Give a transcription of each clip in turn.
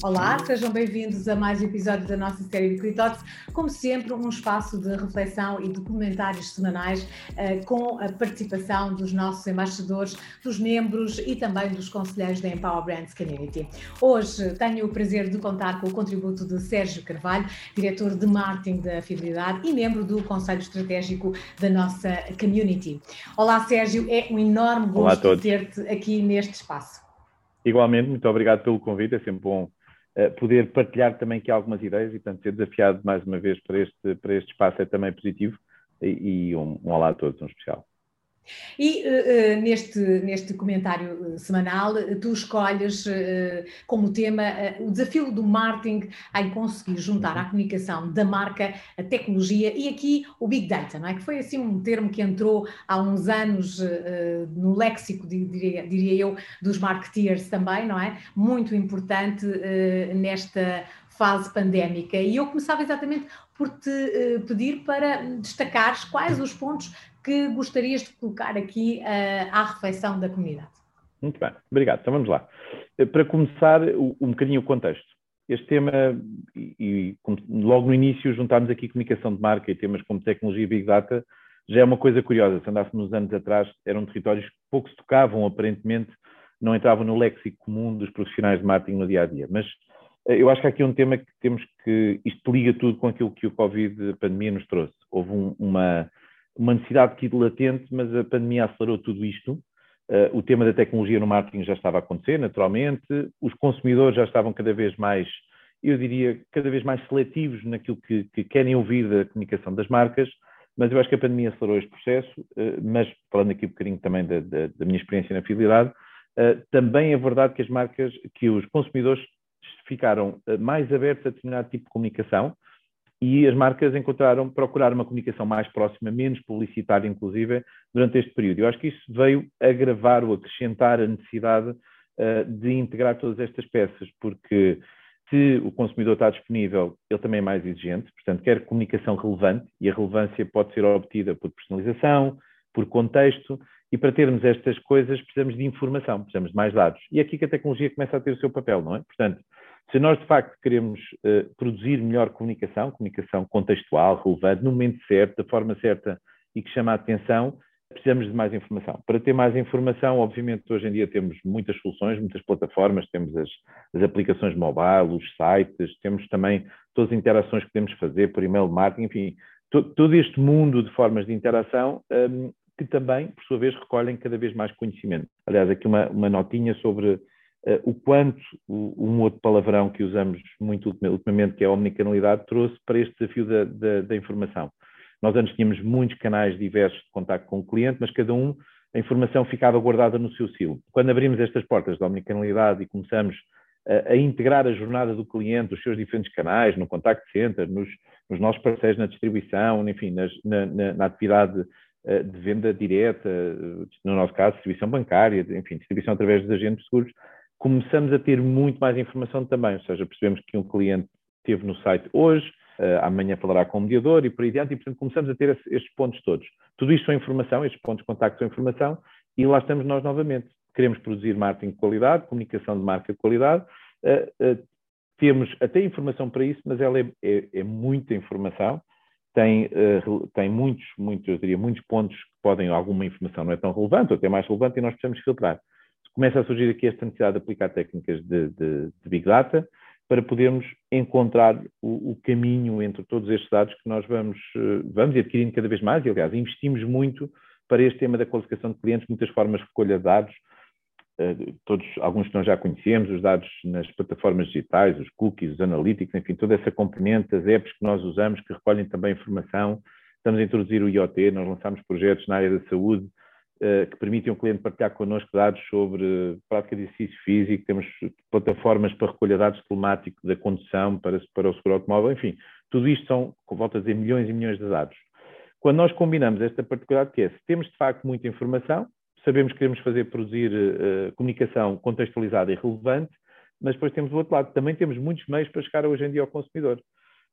Olá, sejam bem-vindos a mais um episódio da nossa série de Critox. Como sempre, um espaço de reflexão e de comentários semanais uh, com a participação dos nossos embaixadores, dos membros e também dos conselheiros da Empower Brands Community. Hoje tenho o prazer de contar com o contributo de Sérgio Carvalho, diretor de marketing da Fidelidade e membro do Conselho Estratégico da nossa community. Olá, Sérgio, é um enorme gosto ter-te aqui neste espaço. Igualmente, muito obrigado pelo convite, é sempre bom poder partilhar também aqui algumas ideias e, portanto, ser desafiado mais uma vez para este, para este espaço é também positivo. E, e um, um olá a todos, um especial. E uh, neste, neste comentário eh, semanal, tu escolhes uh, como tema uh, o desafio do marketing em conseguir juntar à comunicação da marca a tecnologia e aqui o Big Data, não é? Que foi assim um termo que entrou há uns anos no léxico, diria, diria, eu, dos marketeers também, não é? Muito importante nesta fase pandémica. E eu começava exatamente por te pedir para destacares quais os pontos que gostarias de colocar aqui uh, à reflexão da comunidade? Muito bem, obrigado. Então vamos lá. Eh, para começar, um bocadinho o contexto. Este tema, e, logo no início juntámos aqui comunicação de marca e temas como tecnologia e Big Data, já é uma coisa curiosa. Se andássemos anos atrás, eram territórios que pouco se tocavam, aparentemente, não entravam no léxico comum dos profissionais de marketing no dia a dia. Mas eh, eu acho que há aqui um tema que temos que. Isto liga tudo com aquilo que o Covid, a pandemia, nos trouxe. Houve um, uma uma necessidade aqui de latente, mas a pandemia acelerou tudo isto. Uh, o tema da tecnologia no marketing já estava a acontecer, naturalmente, os consumidores já estavam cada vez mais, eu diria, cada vez mais seletivos naquilo que, que querem ouvir da comunicação das marcas, mas eu acho que a pandemia acelerou este processo, uh, mas falando aqui um bocadinho também da, da, da minha experiência na fidelidade, uh, também é verdade que as marcas, que os consumidores ficaram mais abertos a determinado tipo de comunicação, e as marcas encontraram, procurar uma comunicação mais próxima, menos publicitária, inclusive, durante este período. Eu acho que isso veio agravar ou acrescentar a necessidade uh, de integrar todas estas peças, porque se o consumidor está disponível, ele também é mais exigente, portanto, quer comunicação relevante, e a relevância pode ser obtida por personalização, por contexto, e para termos estas coisas precisamos de informação, precisamos de mais dados. E é aqui que a tecnologia começa a ter o seu papel, não é? Portanto, se nós de facto queremos uh, produzir melhor comunicação, comunicação contextual, relevante, no momento certo, da forma certa e que chama a atenção, precisamos de mais informação. Para ter mais informação, obviamente, hoje em dia temos muitas soluções, muitas plataformas, temos as, as aplicações mobile, os sites, temos também todas as interações que podemos fazer por e-mail marketing, enfim, to, todo este mundo de formas de interação um, que também, por sua vez, recolhem cada vez mais conhecimento. Aliás, aqui uma, uma notinha sobre uh, o quanto o, um outro palavrão que usamos muito ultimamente, que é a omnicanalidade, trouxe para este desafio da, da, da, informação. Nós antes tínhamos muitos canais diversos de contato com o cliente, mas cada um, a informação ficava guardada no seu silo. Quando abrimos estas portas da omnicanalidade e começamos a, a integrar a jornada do cliente, os seus diferentes canais, no contact center, nos, nos nossos parceiros na distribuição, enfim, nas, na, na, na atividade eh, de venda direta, no nosso caso, distribuição bancária, enfim, distribuição através dos agentes seguros, começamos a ter muito mais informação também, ou seja, percebemos que um cliente esteve no site hoje, uh, amanhã falará com o mediador e por aí adiante, e portanto começamos a ter estes pontos todos. Tudo isto são informação, estes pontos de contacto são informação, e lá estamos nós novamente. Queremos produzir marketing de qualidade, comunicação de marca de qualidade, uh, uh, temos até informação para isso, mas ela é, é, é muita informação, tem, tem muitos, muitos, eu diria, muitos pontos que podem, alguma informação não é tão relevante, ou até mais relevante, e nós precisamos filtrar começa a surgir aqui esta necessidade de aplicar técnicas de, de, de Big Data para podermos encontrar o, o, caminho entre todos estes dados que nós vamos, eh, vamos adquirindo cada vez mais, e aliás, investimos muito para este tema da qualificação de clientes, muitas formas de recolha de dados, eh, todos, alguns que nós já conhecemos, os dados nas plataformas digitais, os cookies, os analytics, enfim, toda essa componente, as apps que nós usamos, que recolhem também informação. Estamos a introduzir o IoT, nós lançamos projetos na área da saúde, que permitem ao cliente partilhar connosco dados sobre prática de exercício físico, temos plataformas para recolha de dados telemáticos da condução para, para o seguro automóvel, enfim, tudo isto são, volto a dizer, milhões e milhões de dados. Quando nós combinamos esta particularidade que é, se temos de facto muita informação, sabemos que queremos fazer produzir uh, comunicação contextualizada e relevante, mas depois temos o outro lado, também temos muitos meios para chegar hoje em dia ao consumidor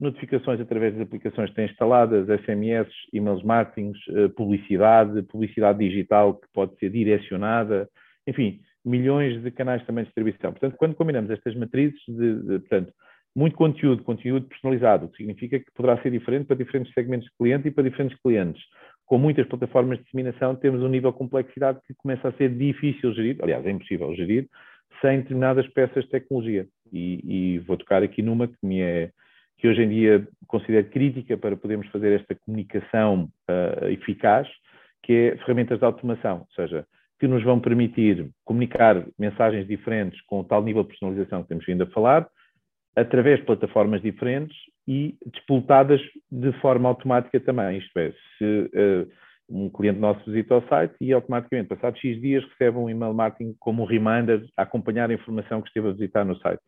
notificações através das aplicações que têm instaladas, SMS, e-mails marketing, eh, publicidade, publicidade digital que pode ser direcionada, enfim, milhões de canais também de distribuição. Portanto, quando combinamos estas matrizes de, de portanto, muito conteúdo, conteúdo personalizado, o que significa que poderá ser diferente para diferentes segmentos de cliente e para diferentes clientes. Com muitas plataformas de disseminação, temos um nível de complexidade que começa a ser difícil gerir, aliás, é impossível gerir, sem determinadas peças de tecnologia. E, e vou tocar aqui numa que me é que hoje em dia considero crítica para podermos fazer esta comunicação uh, eficaz, que é ferramentas de automação, ou seja, que nos vão permitir comunicar mensagens diferentes com o tal nível de personalização que temos vindo a falar, através de plataformas diferentes e disputadas de forma automática também. Isto é, se uh, um cliente nosso visita ao site e automaticamente, passados X dias, recebe um email marketing como um reminder a acompanhar a informação que esteve a visitar no site.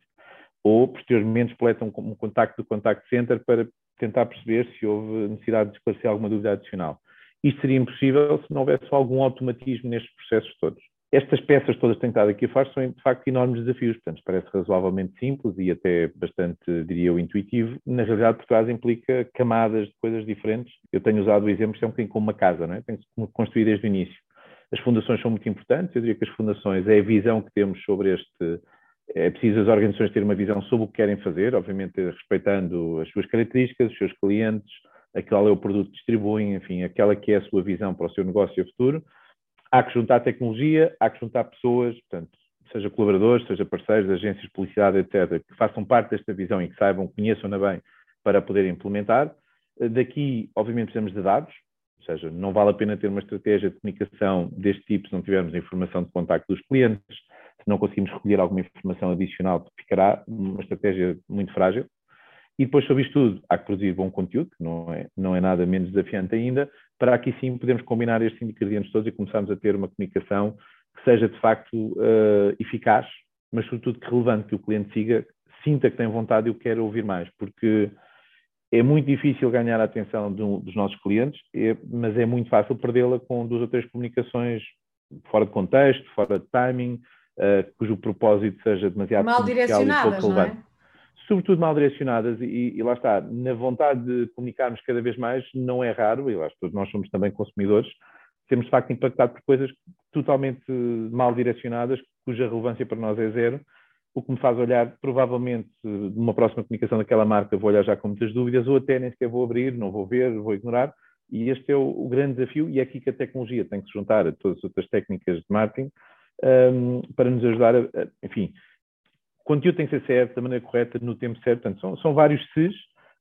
Ou, posteriormente, espoleta um, contacto do contact center para tentar perceber se houve necessidade de esclarecer alguma dúvida adicional. Isto seria impossível se não houvesse algum automatismo nestes processos todos. Estas peças todas que tenho estado aqui a falar são, de facto, enormes desafios. Portanto, parece razoavelmente simples e até bastante, diria eu, intuitivo. Na realidade, por trás implica camadas de coisas diferentes. Eu tenho usado o exemplo, isto é um bocadinho como uma casa, não é? Tem que construir desde o início. As fundações são muito importantes. Eu diria que as fundações é a visão que temos sobre este. É preciso as organizações terem uma visão sobre o que querem fazer, obviamente respeitando as suas características, os seus clientes, aquele é o produto que distribuem, enfim, aquela que é a sua visão para o seu negócio e futuro há que juntar tecnologia, há que juntar pessoas, portanto, seja colaboradores, seja parceiros, agências de publicidade, etc., que façam parte desta visão e que saibam, conheçam-na bem para poder implementar. Daqui, obviamente, precisamos de dados, ou seja, não vale a pena ter uma estratégia de comunicação deste tipo se não tivermos a informação de contacto dos clientes, se não conseguimos recolher alguma informação adicional, ficará uma estratégia muito frágil. E depois, sobre isto tudo, há que produzir bom conteúdo, que não é, não é nada menos desafiante ainda, para aqui sim podermos combinar estes ingredientes todos e começarmos a ter uma comunicação que seja de facto uh, eficaz, mas sobretudo que relevante, que o cliente siga, sinta que tem vontade e o quer ouvir mais, porque é muito difícil ganhar a atenção do, dos nossos clientes, é, mas é muito fácil perdê-la com duas ou três comunicações fora de contexto, fora de timing, uh, cujo propósito seja demasiado mal direcionadas, não é? sobretudo mal direcionadas, e, e, lá está, na vontade de comunicarmos cada vez mais, não é raro, e lá está, nós somos também consumidores, sermos de facto impactados por coisas totalmente mal direcionadas, cuja relevância para nós é zero, o que me faz olhar, provavelmente, numa próxima comunicação daquela marca, vou olhar já com muitas dúvidas, ou até nem sequer vou abrir, não vou ver, vou ignorar, e este é o, o grande desafio, e é aqui que a tecnologia tem que se juntar a todas as outras técnicas de marketing, um, para nos ajudar a, a enfim, o conteúdo tem que ser certo, da maneira correta, no tempo certo. Portanto, são, são vários SES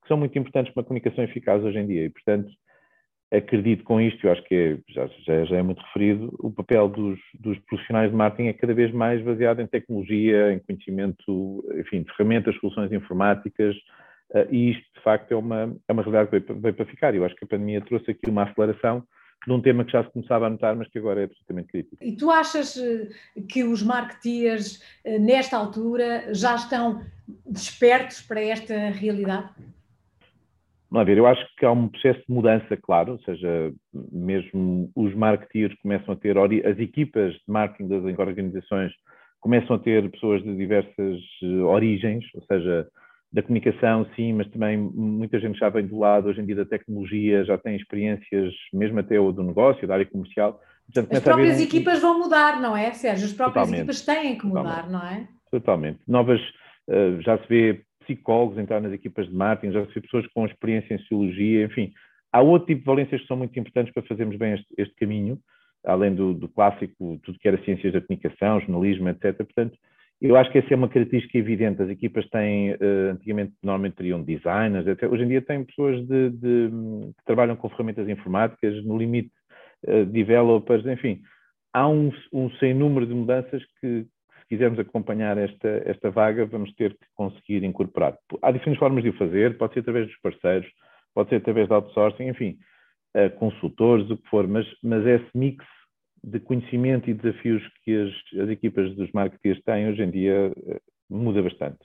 que são muito importantes para uma comunicação eficaz hoje em dia. E, portanto, acredito com isto, eu acho que é, já, já, já, é muito referido, o papel dos, dos, profissionais de marketing é cada vez mais baseado em tecnologia, em conhecimento, enfim, de ferramentas, soluções informáticas, uh, e isto, de facto, é uma, é uma realidade que veio para ficar. Eu acho que a pandemia trouxe aqui uma aceleração de um tema que já se começava a notar, mas que agora é absolutamente crítico. E tu achas eh, que os marketeers, eh, nesta altura, já estão despertos para esta realidade? Vamos ver, eu acho que há um processo de mudança, claro, ou seja, mesmo os marketeers começam a ter, as equipas de marketing das organizações começam a ter pessoas de diversas eh, origens, ou seja, da comunicação, sim, mas também muita gente já vem do lado, hoje em dia, da tecnologia, já tem experiências, mesmo até o do negócio, da área comercial. Portanto, As próprias um... equipas vão mudar, não é, Sérgio? As próprias Totalmente. equipas têm que mudar, Totalmente. não é? Totalmente. Novas, uh, já se vê psicólogos entrar nas equipas de marketing, já se vê pessoas com experiência em sociologia, enfim. Há outro tipo de valências que são muito importantes para fazermos bem este, este caminho, além do, do clássico, tudo que era ciências da comunicação, jornalismo, etc. Portanto, eu acho que essa é uma característica evidente. As equipas têm, uh, antigamente, normalmente teriam designers, até hoje em dia têm pessoas de, de, que trabalham com ferramentas informáticas, no limite, uh, developers, enfim. Há um, um sem número de mudanças que, se quisermos acompanhar esta, esta vaga, vamos ter que conseguir incorporar. Há diferentes formas de o fazer, pode ser através dos parceiros, pode ser através de outsourcing, enfim, uh, consultores, o que for, mas, mas esse mix de conhecimento e desafios que as, as equipas dos marketeers têm hoje em dia eh, muda bastante.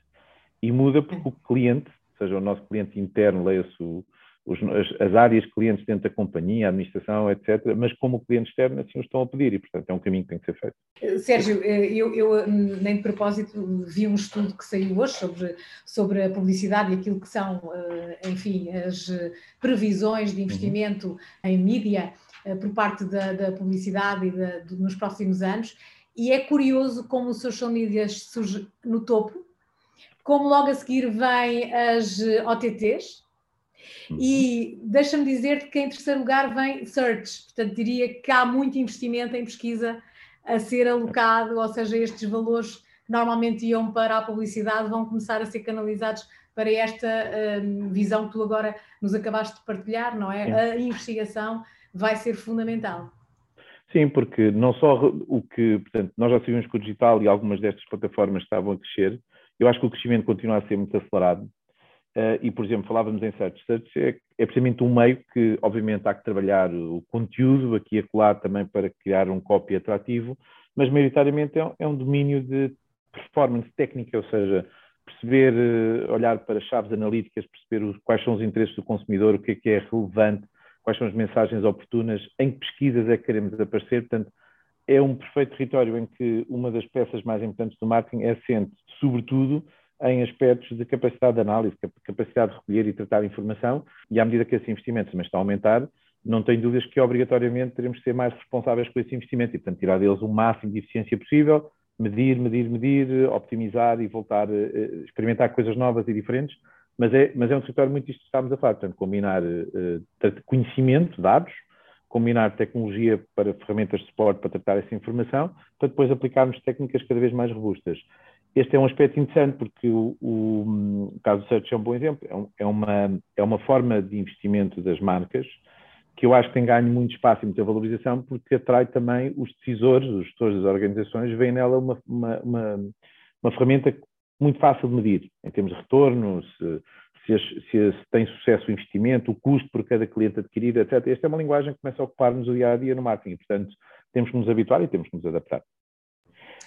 E muda porque o cliente, seja o nosso cliente interno, leia-se as, as, áreas clientes dentro da companhia, a administração, etc., mas como o cliente externo assim o estão a pedir e, portanto, é um caminho que tem que ser feito. Eh, Sérgio, eh, eu, eu nem de propósito vi um estudo que saiu hoje sobre, sobre a publicidade e aquilo que são, enfim, as previsões de investimento uhum. em mídia, por parte da, da publicidade e da, de, nos próximos anos. e é curioso como o social media surge no topo, como logo a seguir vem as OTTs, uhum. e deixa-me dizer que em terceiro lugar vem search, portanto diria que há muito investimento em pesquisa a ser alocado, ou seja, estes valores que normalmente iam para a publicidade vão começar a ser canalizados para esta um, visão que tu agora nos acabaste de partilhar, não é? A investigação vai ser fundamental. Sim, porque não só o que, portanto, nós já sabíamos que o digital e algumas destas plataformas estavam a crescer, eu acho que o crescimento continua a ser muito acelerado. Uh, e, por exemplo, falávamos em search. Search é, é precisamente um meio que, obviamente, há que trabalhar o conteúdo aqui e acolá também para criar um copy atrativo, mas, maioritariamente, é, é um domínio de performance técnica, ou seja, perceber, uh, olhar para chaves analíticas, perceber quais são os interesses do consumidor, o que é que é relevante, quais são as mensagens oportunas, em que pesquisas é que queremos aparecer. Portanto, é um perfeito território em que uma das peças mais importantes do marketing é assente, sobretudo, em aspectos de capacidade de análise, capacidade de recolher e tratar informação, e à medida que esse investimento também está a aumentar, não tenho dúvidas que obrigatoriamente teremos de ser mais responsáveis com esse investimento e, portanto, tirar deles o máximo de eficiência possível, medir, medir, medir, optimizar e voltar a experimentar coisas novas e diferentes, mas é, mas é um território muito isto que estamos a falar, portanto, combinar uh, conhecimento, dados, combinar tecnologia para ferramentas de suporte para tratar essa informação, para depois aplicarmos técnicas cada vez mais robustas. Este é um aspecto interessante porque o, o, o caso do Search é um bom exemplo, é, um, é, uma, é uma forma de investimento das marcas que eu acho que tem ganho muito espaço e muita valorização porque atrai também os decisores, os gestores das organizações, veem nela uma, uma, uma, uma ferramenta muito fácil de medir, em termos de retorno, se, se, se, tem sucesso o investimento, o custo por cada cliente adquirido, etc. Esta é uma linguagem que começa a ocupar-nos o dia a dia no marketing, portanto, temos que nos habituar e temos que nos adaptar.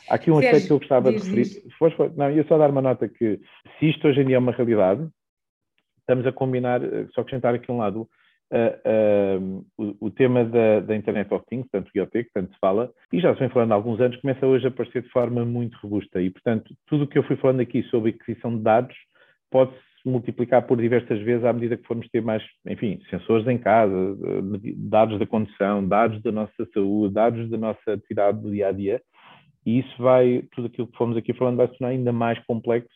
Há aqui um aspecto que eu gostava diz, de referir. Foi, foi, não, ia só dar uma nota que, se isto hoje em dia é uma realidade, estamos a combinar, eh, só acrescentar aqui um lado, uh, uh, o, o, tema da, da, Internet of Things, tanto IoT, que tanto se fala, e já se vem falando há alguns anos, começa hoje a aparecer de forma muito robusta. E, portanto, tudo o que eu fui falando aqui sobre aquisição de dados pode-se multiplicar por diversas vezes à medida que formos ter mais, enfim, sensores em casa, dados da condução, dados da nossa saúde, dados da nossa atividade do dia a dia. E isso vai, tudo aquilo que fomos aqui falando, vai se tornar ainda mais complexo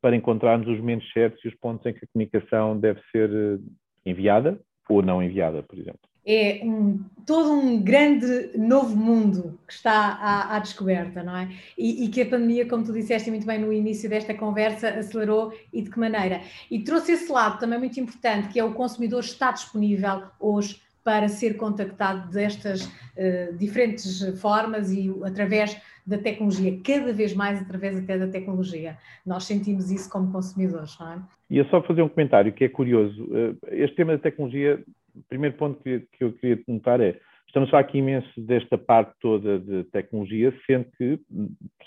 para encontrarmos os momentos certos e os pontos em que a comunicação deve ser eh, enviada ou não enviada, por exemplo. É um, todo um grande novo mundo que está à, à descoberta, não é? E, e, que a pandemia, como tu disseste muito bem no início desta conversa, acelerou e de que maneira? E trouxe esse lado também muito importante, que é o consumidor está disponível hoje para ser contactado destas uh, diferentes formas e através da tecnologia, cada vez mais através até da tecnologia. Nós sentimos isso como consumidores, não é? E é só fazer um comentário que é curioso. Eh, este tema da tecnologia o primeiro ponto que, que eu queria notar é, estamos aqui imenso desta parte toda de tecnologia, sendo que,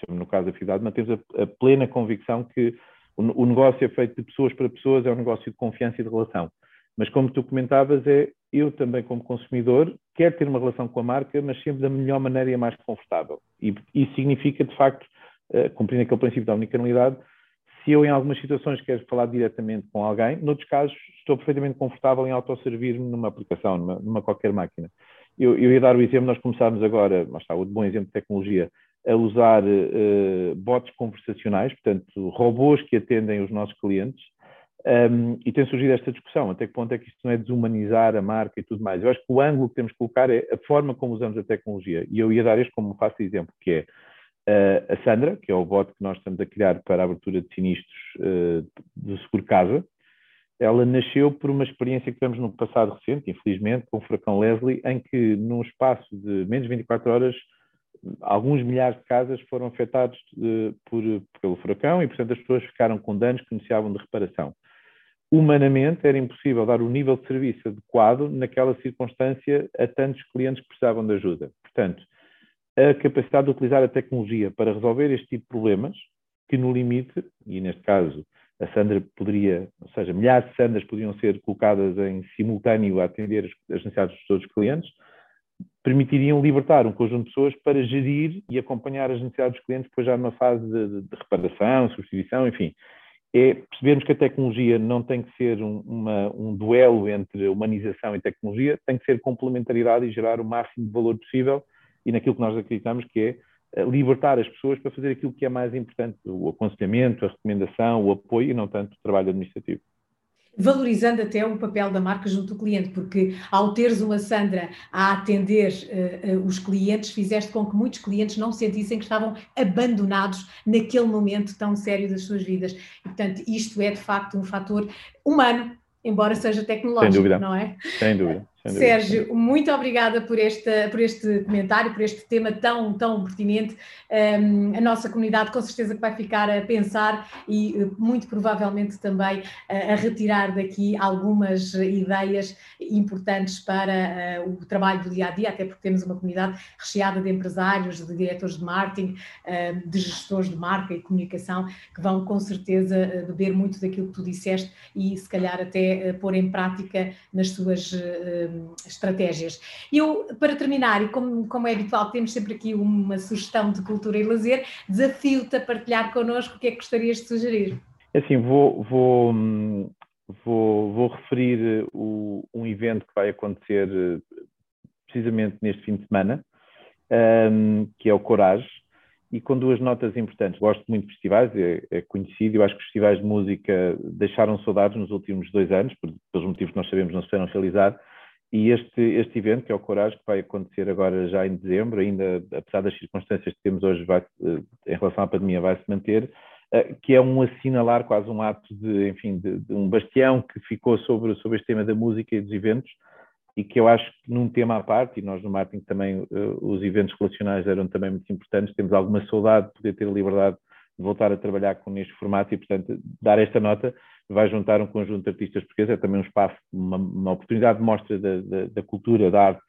no caso da Fidade, mantemos a, a plena convicção que o, o, negócio é feito de pessoas para pessoas, é um negócio de confiança e de relação. Mas como tu comentavas, é eu também como consumidor quero ter uma relação com a marca, mas sempre da melhor maneira e a mais confortável. E isso significa, de facto, uh, cumprindo aquele princípio da unicanalidade, se eu, em algumas situações, quero falar diretamente com alguém, noutros casos, estou perfeitamente confortável em autosservir-me numa aplicação, numa, numa, qualquer máquina. Eu, eu ia dar o exemplo, nós começámos agora, lá está, o bom exemplo de tecnologia, a usar uh, bots conversacionais, portanto, robôs que atendem os nossos clientes, um, e tem surgido esta discussão, até que ponto é que isto não é desumanizar a marca e tudo mais. Eu acho que o ângulo que temos que colocar é a forma como usamos a tecnologia, e eu ia dar este como fácil exemplo, que é Uh, a Sandra, que é o bot que nós estamos a criar para a abertura de sinistros uh, do Seguro Casa, ela nasceu por uma experiência que tivemos no passado recente, infelizmente, com o furacão Leslie, em que num espaço de menos de 24 horas, alguns milhares de casas foram afetados de, eh, por, pelo furacão e, portanto, as pessoas ficaram com danos que necessitavam de reparação. Humanamente, era impossível dar o nível de serviço adequado naquela circunstância a tantos clientes que precisavam de ajuda. Portanto, a capacidade de utilizar a tecnologia para resolver este tipo de problemas, que no limite, e neste caso a Sandra poderia, ou seja, milhares de Sandras podiam ser colocadas em simultâneo a atender as necessidades de todos os clientes, permitiriam libertar um conjunto de pessoas para gerir e acompanhar as necessidades dos clientes depois já numa fase de, de reparação, substituição, enfim. É percebermos que a tecnologia não tem que ser um, uma, um duelo entre humanização e tecnologia, tem que ser complementaridade e gerar o máximo de valor possível e naquilo que nós acreditamos que é libertar as pessoas para fazer aquilo que é mais importante, o aconselhamento, a recomendação, o apoio e não tanto o trabalho administrativo valorizando até o papel da marca junto ao cliente, porque ao teres uma Sandra a atender uh, uh, os clientes, fizeste com que muitos clientes não sentissem que estavam abandonados naquele momento tão sério das suas vidas. E, portanto, isto é de facto um fator humano, embora seja tecnológico, não é? Sem dúvida. Sérgio, muito obrigada por este, por este comentário, por este tema tão, tão pertinente. Um, a nossa comunidade com certeza que vai ficar a pensar e eh, muito provavelmente também a, a retirar daqui algumas ideias importantes para uh, o trabalho do dia a dia, até porque temos uma comunidade recheada de empresários, de diretores de marketing, uh, de gestores de marca e comunicação que vão com certeza beber muito daquilo que tu disseste e se calhar até uh, pôr em prática nas suas estratégias. Eu, para terminar, e como, como é habitual, temos sempre aqui uma sugestão de cultura e lazer, desafio-te a partilhar connosco o que é que gostarias de sugerir. É assim, vou, vou, vou, vou referir o, um evento que vai acontecer precisamente neste fim de semana, um, que é o Corage, e com duas notas importantes. Gosto muito de festivais, é, é, conhecido, eu acho que os festivais de música deixaram saudades nos últimos dois anos, por, pelos motivos que nós sabemos não se fizeram realizar, e este, este evento, que é o Coragem, que vai acontecer agora já em dezembro, ainda apesar das circunstâncias que temos hoje vai, eh, em relação à pandemia, vai se manter, eh, que é um assinalar, quase um ato de, enfim, de, de, um bastião que ficou sobre, sobre este tema da música e dos eventos, e que eu acho que num tema à parte, e nós no marketing também, eh, os eventos relacionais eram também muito importantes, temos alguma saudade de poder ter a liberdade de voltar a trabalhar com neste formato e, portanto, dar esta nota vai juntar um conjunto de artistas portugueses, é também um espaço, uma, uma oportunidade de mostra da, da, da cultura, da arte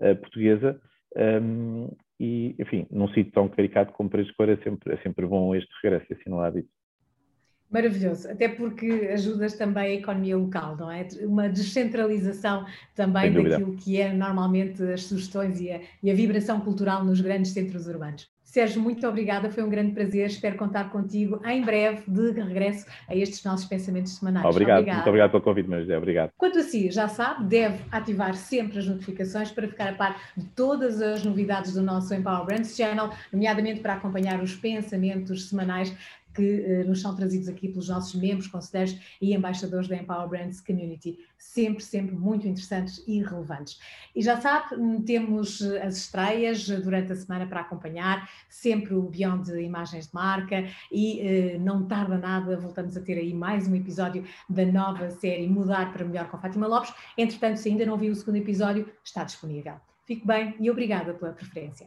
uh, portuguesa. Um, e, enfim, num sítio tão caricato como Paris Cor é sempre, é sempre bom este regresso e assinalar isso. Maravilhoso, até porque ajudas também a economia local, não é? Uma descentralização também daquilo que é normalmente as sugestões e a, e a vibração cultural nos grandes centros urbanos. Sérgio, muito obrigada, foi um grande prazer. Espero contar contigo em breve de regresso a estes nossos pensamentos semanais. Obrigado, Obrigada. muito obrigado pelo convite, José. Obrigado. Quanto a si, já sabe, deve ativar sempre as notificações para ficar a par de todas as novidades do nosso Empower Brands Channel, nomeadamente para acompanhar os pensamentos semanais que uh, nos são trazidos aqui pelos nossos membros, conselheiros e embaixadores da Empower Brands Community. Sempre, sempre muito interessantes e relevantes. E já sabe, hum, temos eh, as estreias durante a semana para acompanhar, sempre o Beyond de Imagens de Marca e não tarda nada, voltamos a ter aí mais um episódio da nova série Mudar para Melhor com Fátima Lopes. Entretanto, se ainda não viu o segundo episódio, está disponível. Fique bem e obrigada pela preferência.